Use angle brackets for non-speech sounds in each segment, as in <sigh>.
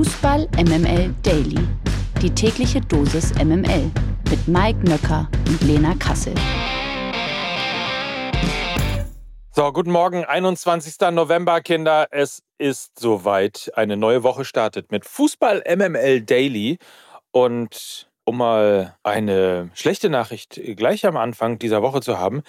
Fußball MML Daily. Die tägliche Dosis MML mit Mike Nöcker und Lena Kassel. So, guten Morgen, 21. November, Kinder. Es ist soweit. Eine neue Woche startet mit Fußball MML Daily. Und um mal eine schlechte Nachricht gleich am Anfang dieser Woche zu haben,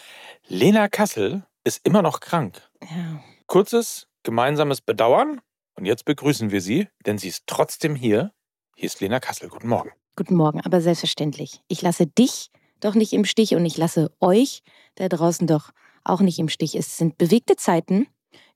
Lena Kassel ist immer noch krank. Ja. Kurzes gemeinsames Bedauern. Und jetzt begrüßen wir sie, denn sie ist trotzdem hier. Hier ist Lena Kassel. Guten Morgen. Guten Morgen, aber selbstverständlich. Ich lasse dich doch nicht im Stich und ich lasse euch da draußen doch auch nicht im Stich. Es sind bewegte Zeiten,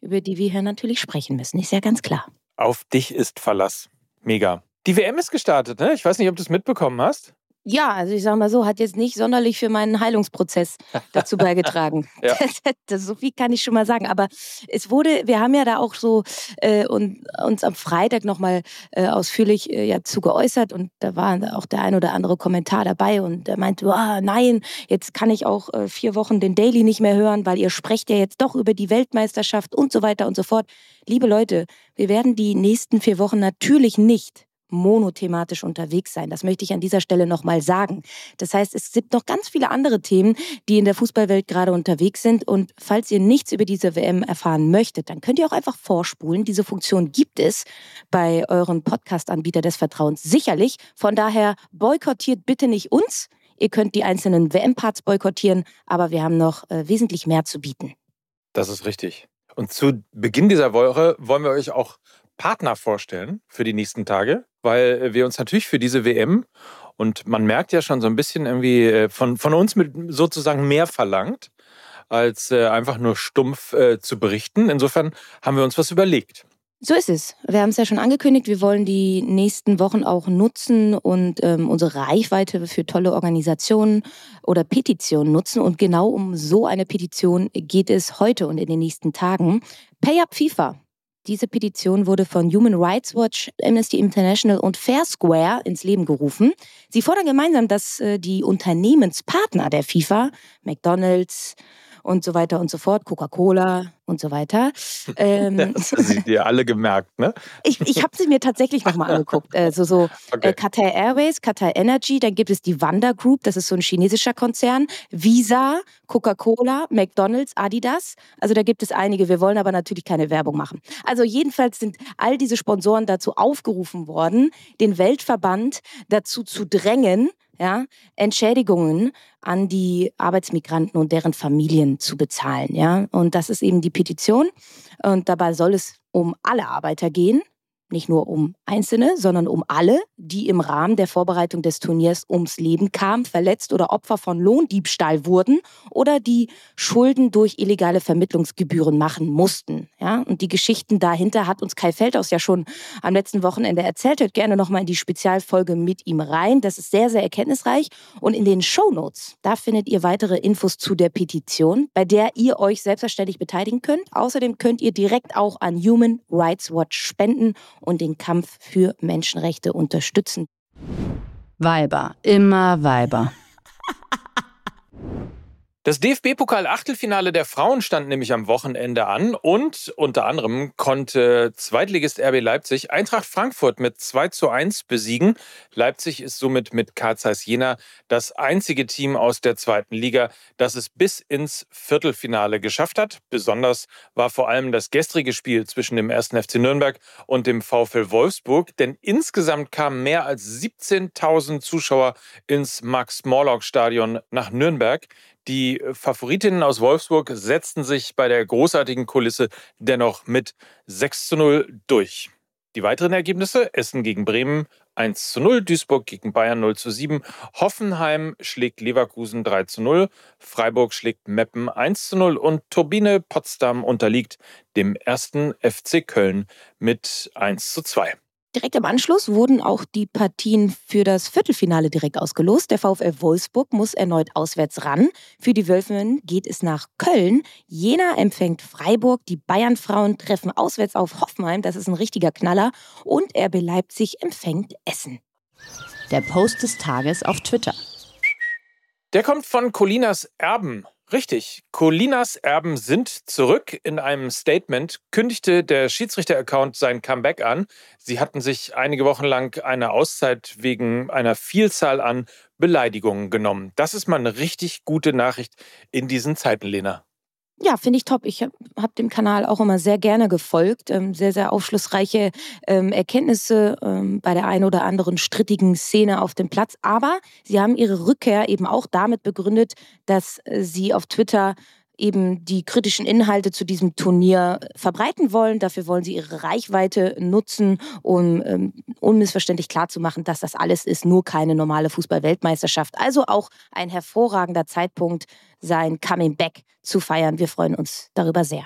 über die wir hier natürlich sprechen müssen. Ist ja ganz klar. Auf dich ist Verlass. Mega. Die WM ist gestartet, ne? Ich weiß nicht, ob du es mitbekommen hast. Ja, also ich sage mal so, hat jetzt nicht sonderlich für meinen Heilungsprozess dazu beigetragen. <laughs> Ja. das, <laughs> das, so viel kann ich schon mal sagen. Aber es wurde, wir haben ja da auch so äh, und, uns am Freitag nochmal äh, ausführlich äh, ja, zu geäußert und da war auch der ein oder andere Kommentar dabei und er meinte, ah, nein, jetzt kann ich auch äh, vier Wochen den Daily nicht mehr hören, weil ihr sprecht ja jetzt doch über die Weltmeisterschaft und so weiter und so fort. Liebe Leute, wir werden die nächsten vier Wochen natürlich nicht monothematisch unterwegs sein. Das möchte ich an dieser Stelle nochmal sagen. Das heißt, es gibt noch ganz viele andere Themen, die in der Fußballwelt gerade unterwegs sind. Und falls ihr nichts über diese WM erfahren möchtet, dann könnt ihr auch einfach vorspulen. Diese Funktion gibt es bei euren Podcast-Anbieter des Vertrauens sicherlich. Von daher boykottiert bitte nicht uns. Ihr könnt die einzelnen WM-Parts boykottieren, aber wir haben noch äh, wesentlich mehr zu bieten. Das ist richtig. Und zu Beginn dieser Woche wollen wir euch auch Partner vorstellen für die nächsten Tage, weil wir uns natürlich für diese WM und man merkt ja schon so ein bisschen irgendwie äh, von, von uns mit sozusagen mehr verlangt, als äh, einfach nur stumpf äh, zu berichten. Insofern haben wir uns was überlegt. So ist es. Wir haben es ja schon angekündigt, wir wollen die nächsten Wochen auch nutzen und ähm, unsere Reichweite für tolle Organisationen oder Petitionen nutzen. Und genau um so eine Petition geht es heute und in den nächsten Tagen. Pay Up FIFA. Diese Petition wurde von Human Rights Watch, Amnesty International und Fair Square ins Leben gerufen. Sie fordern gemeinsam, dass äh, die Unternehmenspartner der FIFA, McDonald's, und so weiter und so fort, Coca-Cola und so weiter. <laughs> Ähm, das sind dir alle gemerkt, ne? Ich, ich habe sie mir tatsächlich nochmal angeguckt. Also so Okay. äh, Qatar Airways, Qatar Energy, dann gibt es die Wanda Group, das ist so ein chinesischer Konzern, Visa, Coca-Cola, McDonald's, Adidas. Also da gibt es einige, wir wollen aber natürlich keine Werbung machen. Also jedenfalls sind all diese Sponsoren dazu aufgerufen worden, den Weltverband dazu zu drängen, ja, Entschädigungen an die Arbeitsmigranten und deren Familien zu bezahlen. Ja? Und das ist eben die Petition. Und dabei soll es um alle Arbeiter gehen, nicht nur um Einzelne, sondern um alle, die im Rahmen der Vorbereitung des Turniers ums Leben kamen, verletzt oder Opfer von Lohndiebstahl wurden oder die Schulden durch illegale Vermittlungsgebühren machen mussten. Ja? Und die Geschichten dahinter hat uns Kai Feldhaus ja schon am letzten Wochenende erzählt. Hört gerne nochmal in die Spezialfolge mit ihm rein. Das ist sehr, sehr erkenntnisreich. Und in den Shownotes, da findet ihr weitere Infos zu der Petition, bei der ihr euch selbstverständlich beteiligen könnt. Außerdem könnt ihr direkt auch an Human Rights Watch spenden und den Kampf für Menschenrechte unterstützen. Weiber, immer Weiber. Das DFB-Pokal-Achtelfinale der Frauen stand nämlich am Wochenende an und unter anderem konnte Zweitligist RB Leipzig Eintracht Frankfurt mit 2 zu 1 besiegen. Leipzig ist somit mit Karl Zeiss Jena das einzige Team aus der zweiten Liga, das es bis ins Viertelfinale geschafft hat. Besonders war vor allem das gestrige Spiel zwischen dem 1. FC Nürnberg und dem VfL Wolfsburg, denn insgesamt kamen mehr als 17.000 Zuschauer ins Max-Morlock-Stadion nach Nürnberg. Die Favoritinnen aus Wolfsburg setzten sich bei der großartigen Kulisse dennoch mit 6 zu 0 durch. Die weiteren Ergebnisse: Essen gegen Bremen 1 zu 0, Duisburg gegen Bayern 0 zu 7, Hoffenheim schlägt Leverkusen 3 zu 0, Freiburg schlägt Meppen 1 zu 0 und Turbine Potsdam unterliegt dem ersten FC Köln mit 1 zu 2. Direkt im Anschluss wurden auch die Partien für das Viertelfinale direkt ausgelost. Der VfL Wolfsburg muss erneut auswärts ran. Für die Wölfinnen geht es nach Köln. Jena empfängt Freiburg. Die Bayern-Frauen treffen auswärts auf Hoffenheim. Das ist ein richtiger Knaller. Und RB Leipzig empfängt Essen. Der Post des Tages auf Twitter. Der kommt von Colinas Erben. Richtig. Colinas Erben sind zurück. In einem Statement kündigte der Schiedsrichter-Account sein Comeback an. Sie hatten sich einige Wochen lang eine Auszeit wegen einer Vielzahl an Beleidigungen genommen. Das ist mal eine richtig gute Nachricht in diesen Zeiten, Lena. Ja, finde ich top. Ich habe hab dem Kanal auch immer sehr gerne gefolgt. Ähm, sehr, sehr aufschlussreiche ähm, Erkenntnisse ähm, bei der einen oder anderen strittigen Szene auf dem Platz. Aber sie haben ihre Rückkehr eben auch damit begründet, dass äh, sie auf Twitter eben die kritischen Inhalte zu diesem Turnier verbreiten wollen. Dafür wollen sie ihre Reichweite nutzen, um ähm, unmissverständlich klarzumachen, dass das alles ist nur keine normale Fußball-Weltmeisterschaft. Also auch ein hervorragender Zeitpunkt, sein Coming Back zu feiern. Wir freuen uns darüber sehr.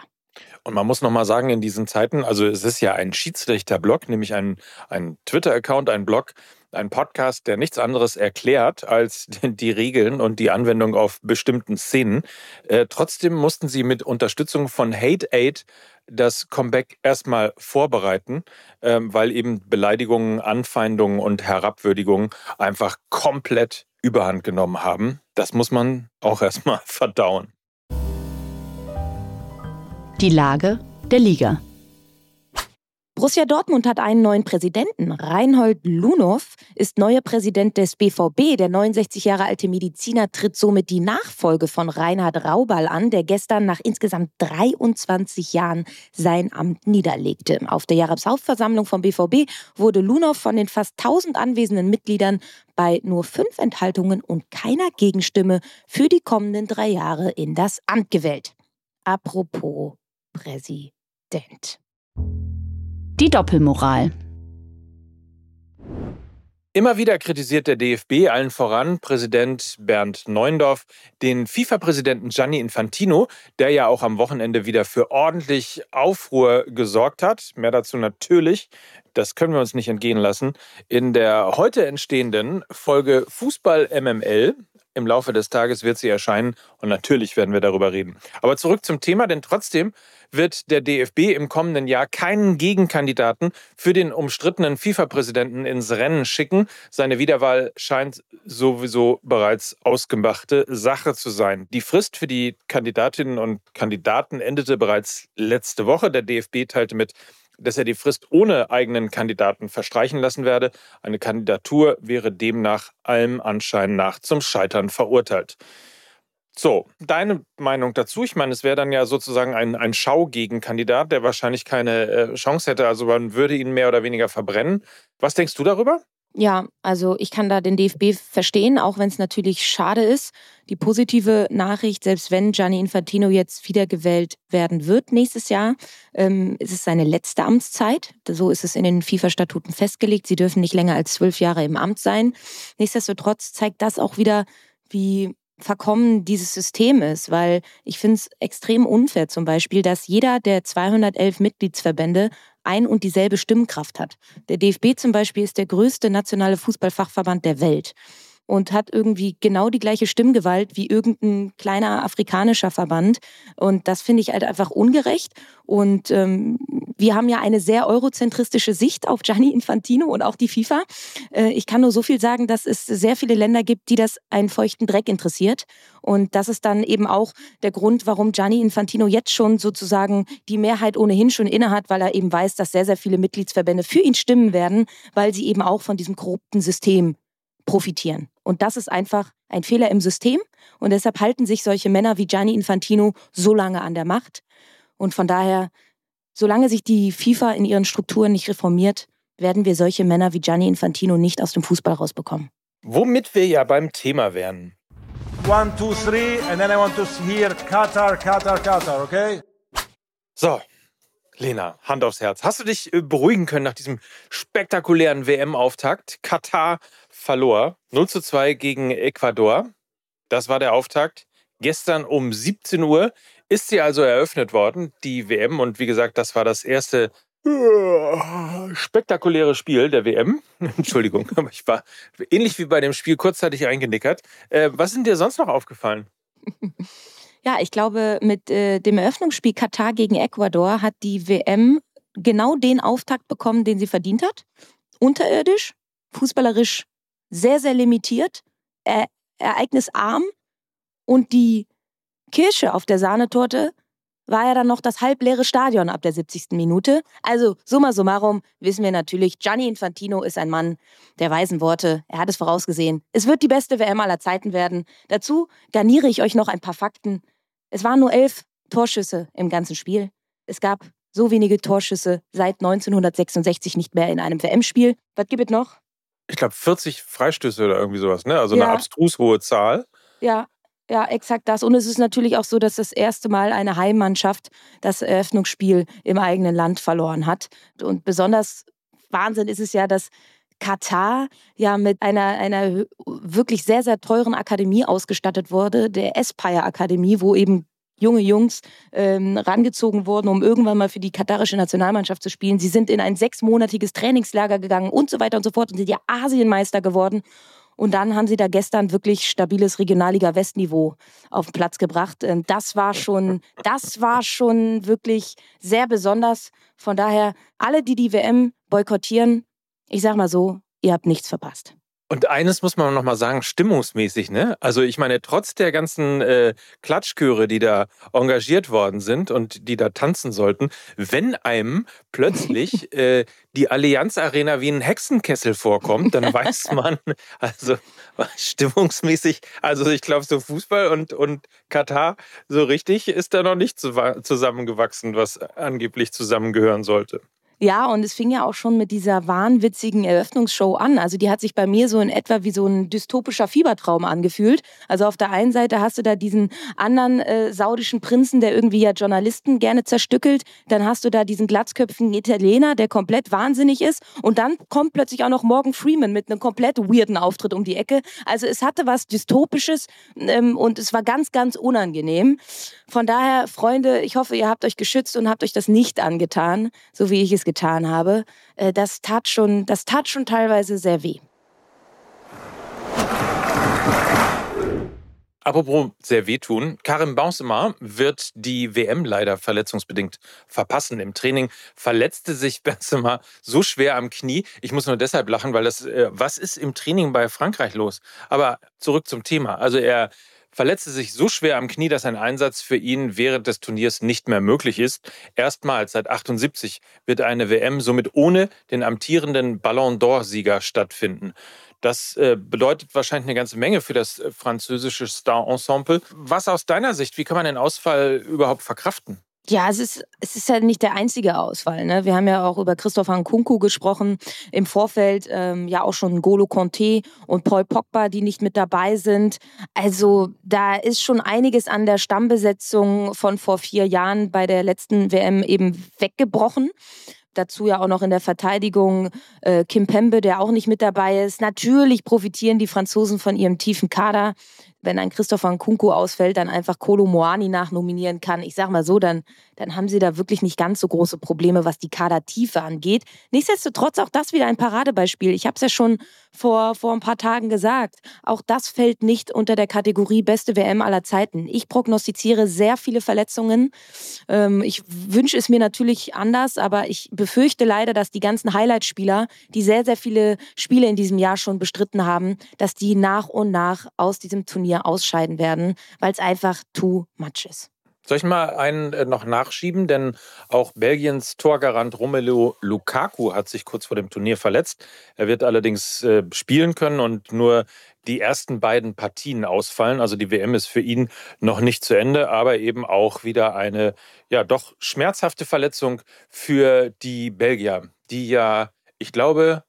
Und man muss nochmal sagen, in diesen Zeiten, also es ist ja ein Schiedsrichter-Blog, nämlich ein, ein Twitter-Account, ein Blog, ein Podcast, der nichts anderes erklärt als <laughs> die Regeln und die Anwendung auf bestimmten Szenen. Äh, trotzdem mussten sie mit Unterstützung von Hate Aid das Comeback erstmal vorbereiten, ähm, weil eben Beleidigungen, Anfeindungen und Herabwürdigungen einfach komplett überhand genommen haben. Das muss man auch <laughs> erstmal verdauen. Die Lage der Liga. Borussia Dortmund hat einen neuen Präsidenten. Reinhold Lunow ist neuer Präsident des BVB. Der 69 Jahre alte Mediziner tritt somit die Nachfolge von Reinhard Raubal an, der gestern nach insgesamt 23 Jahren sein Amt niederlegte. Auf der Jahreshauptversammlung vom BVB wurde Lunow von den fast 1000 anwesenden Mitgliedern bei nur fünf Enthaltungen und keiner Gegenstimme für die kommenden drei Jahre in das Amt gewählt. Apropos Präsident. Die Doppelmoral. Immer wieder kritisiert der DFB allen voran Präsident Bernd Neuendorf den FIFA-Präsidenten Gianni Infantino, der ja auch am Wochenende wieder für ordentlich Aufruhr gesorgt hat. Mehr dazu natürlich, das können wir uns nicht entgehen lassen, in der heute entstehenden Folge Fußball MML. Im Laufe des Tages wird sie erscheinen und natürlich werden wir darüber reden. Aber zurück zum Thema, denn trotzdem wird der DFB im kommenden Jahr keinen Gegenkandidaten für den umstrittenen FIFA-Präsidenten ins Rennen schicken. Seine Wiederwahl scheint sowieso bereits ausgemachte Sache zu sein. Die Frist für die Kandidatinnen und Kandidaten endete bereits letzte Woche. Der DFB teilte mit, dass er die Frist ohne eigenen Kandidaten verstreichen lassen werde. Eine Kandidatur wäre demnach allem Anschein nach zum Scheitern verurteilt. So, deine Meinung dazu? Ich meine, es wäre dann ja sozusagen ein, ein Schaugegenkandidat, der wahrscheinlich keine äh, Chance hätte. Also man würde ihn mehr oder weniger verbrennen. Was denkst du darüber? Ja, also ich kann da den DFB verstehen, auch wenn es natürlich schade ist. Die positive Nachricht, selbst wenn Gianni Infantino jetzt wiedergewählt werden wird nächstes Jahr, ähm, ist es seine letzte Amtszeit. So ist es in den FIFA-Statuten festgelegt. Sie dürfen nicht länger als zwölf Jahre im Amt sein. Nichtsdestotrotz zeigt das auch wieder, wie verkommen dieses System ist, weil ich finde es extrem unfair zum Beispiel, dass jeder der 211 Mitgliedsverbände ein und dieselbe Stimmkraft hat. Der DFB zum Beispiel ist der größte nationale Fußballfachverband der Welt und hat irgendwie genau die gleiche Stimmgewalt wie irgendein kleiner afrikanischer Verband. Und das finde ich halt einfach ungerecht. Und ähm, wir haben ja eine sehr eurozentristische Sicht auf Gianni Infantino und auch die FIFA. Äh, ich kann nur so viel sagen, dass es sehr viele Länder gibt, die das einen feuchten Dreck interessiert. Und das ist dann eben auch der Grund, warum Gianni Infantino jetzt schon sozusagen die Mehrheit ohnehin schon innehat, weil er eben weiß, dass sehr, sehr viele Mitgliedsverbände für ihn stimmen werden, weil sie eben auch von diesem korrupten System profitieren. Und das ist einfach ein Fehler im System. Und deshalb halten sich solche Männer wie Gianni Infantino so lange an der Macht. Und von daher, solange sich die FIFA in ihren Strukturen nicht reformiert, werden wir solche Männer wie Gianni Infantino nicht aus dem Fußball rausbekommen. Womit wir ja beim Thema wären. One, two, three, and then I want to hear Qatar, Qatar, Qatar, okay? So, Lena, Hand aufs Herz. Hast du dich äh, beruhigen können nach diesem spektakulären WM-Auftakt? Katar verlor 0 zu 2 gegen Ecuador. Das war der Auftakt. Gestern um 17 Uhr ist sie also eröffnet worden, die WM. Und wie gesagt, das war das erste äh, spektakuläre Spiel der WM. <laughs> Entschuldigung, <laughs> aber ich war ähnlich wie bei dem Spiel kurzzeitig eingenickert. Äh, was denn dir sonst noch aufgefallen? <laughs> Ja, ich glaube, mit äh, dem Eröffnungsspiel Katar gegen Ecuador hat die WM genau den Auftakt bekommen, den sie verdient hat. Unterirdisch, fußballerisch sehr, sehr limitiert, äh, ereignisarm und die Kirsche auf der Sahnetorte war ja dann noch das halbleere Stadion ab der 70. Minute. Also summa summarum wissen wir natürlich, Gianni Infantino ist ein Mann der weisen Worte. Er hat es vorausgesehen. Es wird die beste WM aller Zeiten werden. Dazu garniere ich euch noch ein paar Fakten. Es waren nur elf Torschüsse im ganzen Spiel. Es gab so wenige Torschüsse seit 1966 nicht mehr in einem WM-Spiel. Was gibt es noch? Ich glaube 40 Freistöße oder irgendwie sowas, ne? Also ja. eine abstrus hohe Zahl. Ja, ja, exakt das. Und es ist natürlich auch so, dass das erste Mal eine Heimmannschaft das Eröffnungsspiel im eigenen Land verloren hat. Und besonders Wahnsinn ist es ja, dass Katar ja mit einer, einer wirklich sehr, sehr teuren Akademie ausgestattet wurde, der Aspire Akademie, wo eben junge Jungs ähm, rangezogen wurden, um irgendwann mal für die katarische Nationalmannschaft zu spielen. Sie sind in ein sechsmonatiges Trainingslager gegangen und so weiter und so fort und sind ja Asienmeister geworden. Und dann haben sie da gestern wirklich stabiles Regionalliga-Westniveau auf den Platz gebracht. Ähm, das war schon, das war schon wirklich sehr besonders. Von daher, alle, die die WM boykottieren, ich sag mal so, ihr habt nichts verpasst. Und eines muss man noch mal sagen, stimmungsmäßig, ne? Also ich meine, trotz der ganzen äh, Klatschchöre, die da engagiert worden sind und die da tanzen sollten, wenn einem plötzlich <laughs> äh, die Allianz Arena wie ein Hexenkessel vorkommt, dann weiß <laughs> man, also stimmungsmäßig, also ich glaube, so Fußball und, und Katar so richtig ist da noch nicht zusammengewachsen, was angeblich zusammengehören sollte. Ja, und es fing ja auch schon mit dieser wahnwitzigen Eröffnungsshow an. Also die hat sich bei mir so in etwa wie so ein dystopischer Fiebertraum angefühlt. Also auf der einen Seite hast du da diesen anderen äh, saudischen Prinzen, der irgendwie ja Journalisten gerne zerstückelt. Dann hast du da diesen glatzköpfigen Italiener, der komplett wahnsinnig ist. Und dann kommt plötzlich auch noch Morgan Freeman mit einem komplett weirden Auftritt um die Ecke. Also es hatte was Dystopisches ähm, und es war ganz, ganz unangenehm. Von daher, Freunde, ich hoffe, ihr habt euch geschützt und habt euch das nicht angetan, so wie ich es getan habe, äh, das tat schon, das tat schon teilweise sehr weh. Apropos sehr wehtun, Karim Benzema wird die WM leider verletzungsbedingt verpassen. Im Training verletzte sich <laughs> Benzema so schwer am Knie. Ich muss nur deshalb lachen, weil das, äh, was ist im Training bei Frankreich los? Aber zurück zum Thema. Also er verletzte sich so schwer am Knie, dass ein Einsatz für ihn während des Turniers nicht mehr möglich ist. Erstmals seit 78 wird eine WM somit ohne den amtierenden Ballon d'Or-Sieger stattfinden. Das äh, bedeutet wahrscheinlich eine ganze Menge für das äh, französische Star-Ensemble. Was aus deiner Sicht, wie kann man den Ausfall überhaupt verkraften? Ja, es ist, es ist ja nicht der einzige Ausfall. Ne? Wir haben ja auch über Christopher Nkunku gesprochen, im Vorfeld ähm, ja auch schon Golo Conte und Paul Pogba, die nicht mit dabei sind. Also da ist schon einiges an der Stammbesetzung von vor vier Jahren bei der letzten WM eben weggebrochen. Dazu ja auch noch in der Verteidigung äh, Kim Pembe, der auch nicht mit dabei ist. Natürlich profitieren die Franzosen von ihrem tiefen Kader wenn ein Christopher Nkunku ausfällt, dann einfach Kolo Moani nachnominieren kann. Ich sag mal so, dann, dann haben sie da wirklich nicht ganz so große Probleme, was die Kadertiefe angeht. Nichtsdestotrotz auch das wieder ein Paradebeispiel. Ich habe es ja schon vor, vor ein paar Tagen gesagt. Auch das fällt nicht unter der Kategorie beste WM aller Zeiten. Ich prognostiziere sehr viele Verletzungen. Ähm, ich wünsche es mir natürlich anders, aber ich befürchte leider, dass die ganzen Highlight-Spieler, die sehr, sehr viele Spiele in diesem Jahr schon bestritten haben, dass die nach und nach aus diesem Turnier Turnier ausscheiden werden, weil es einfach too much ist. Soll ich mal einen äh, noch nachschieben? Denn auch Belgiens Torgarant Romelu Lukaku hat sich kurz vor dem Turnier verletzt. Er wird allerdings äh, spielen können und nur die ersten beiden Partien ausfallen. Also die WM ist für ihn noch nicht zu Ende, aber eben auch wieder eine ja doch schmerzhafte Verletzung für die Belgier, die ja, ich glaube,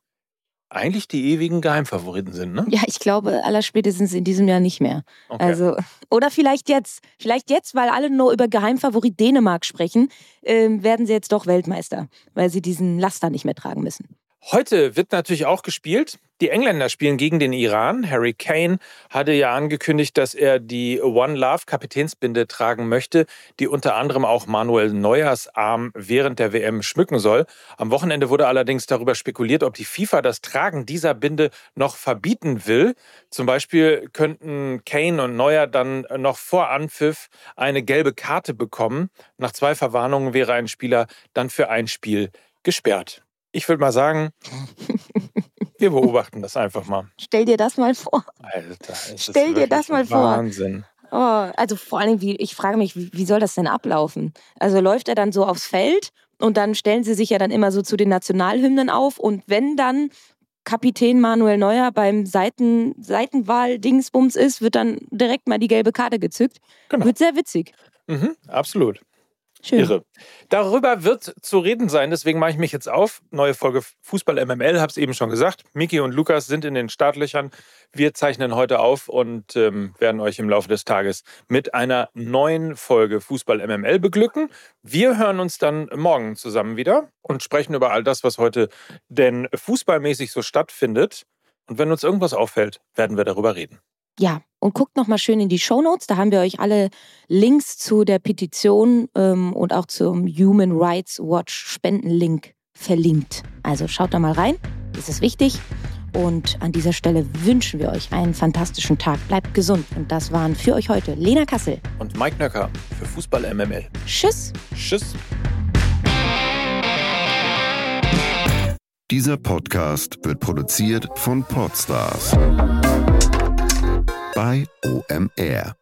eigentlich die ewigen Geheimfavoriten sind, ne? Ja, ich glaube, allerspätestens in diesem Jahr nicht mehr. Okay. Also, <laughs> oder vielleicht jetzt. Vielleicht jetzt, weil alle nur über Geheimfavorit Dänemark sprechen, äh, werden sie jetzt doch Weltmeister, weil sie diesen Laster nicht mehr tragen müssen. Heute wird natürlich auch gespielt. Die Engländer spielen gegen den Iran. Harry Kane hatte ja angekündigt, dass er die One Love Kapitänsbinde tragen möchte, die unter anderem auch Manuel Neuers Arm während der WM schmücken soll. Am Wochenende wurde allerdings darüber spekuliert, ob die FIFA das Tragen dieser Binde noch verbieten will. Zum Beispiel könnten Kane und Neuer dann noch vor Anpfiff eine gelbe Karte bekommen. Nach zwei Verwarnungen wäre ein Spieler dann für ein Spiel gesperrt. Ich würde mal sagen, <laughs> wir beobachten das einfach mal. Stell dir das mal vor. Alter, Stell dir das mal Wahnsinn. vor. Oh, also vor allem, wie, ich frage mich, wie, wie soll das denn ablaufen? Also läuft er dann so aufs Feld und dann stellen sie sich ja dann immer so zu den Nationalhymnen auf und wenn dann Kapitän Manuel Neuer beim Seiten, Seitenwahl-Dingsbums ist, wird dann direkt mal die gelbe Karte gezückt. Genau. Wird sehr witzig. Mhm, absolut. Schön. Irre. Darüber wird zu reden sein, deswegen mache ich mich jetzt auf. Neue Folge Fußball MML, habe es eben schon gesagt. Miki und Lukas sind in den Startlöchern. Wir zeichnen heute auf und ähm, werden euch im Laufe des Tages mit einer neuen Folge Fußball MML beglücken. Wir hören uns dann morgen zusammen wieder und sprechen über all das, was heute denn fußballmäßig so stattfindet. Und wenn uns irgendwas auffällt, werden wir darüber reden. Ja, und guckt noch mal schön in die Show Notes. Da haben wir euch alle Links zu der Petition ähm, und auch zum Human Rights Watch Spendenlink verlinkt. Also schaut da mal rein. Das ist wichtig. Und an dieser Stelle wünschen wir euch einen fantastischen Tag. Bleibt gesund. Und das waren für euch heute Lena Kassel und Mike Nöcker für Fußball MML. Tschüss. Tschüss. Dieser Podcast wird produziert von Podstars bei OMR.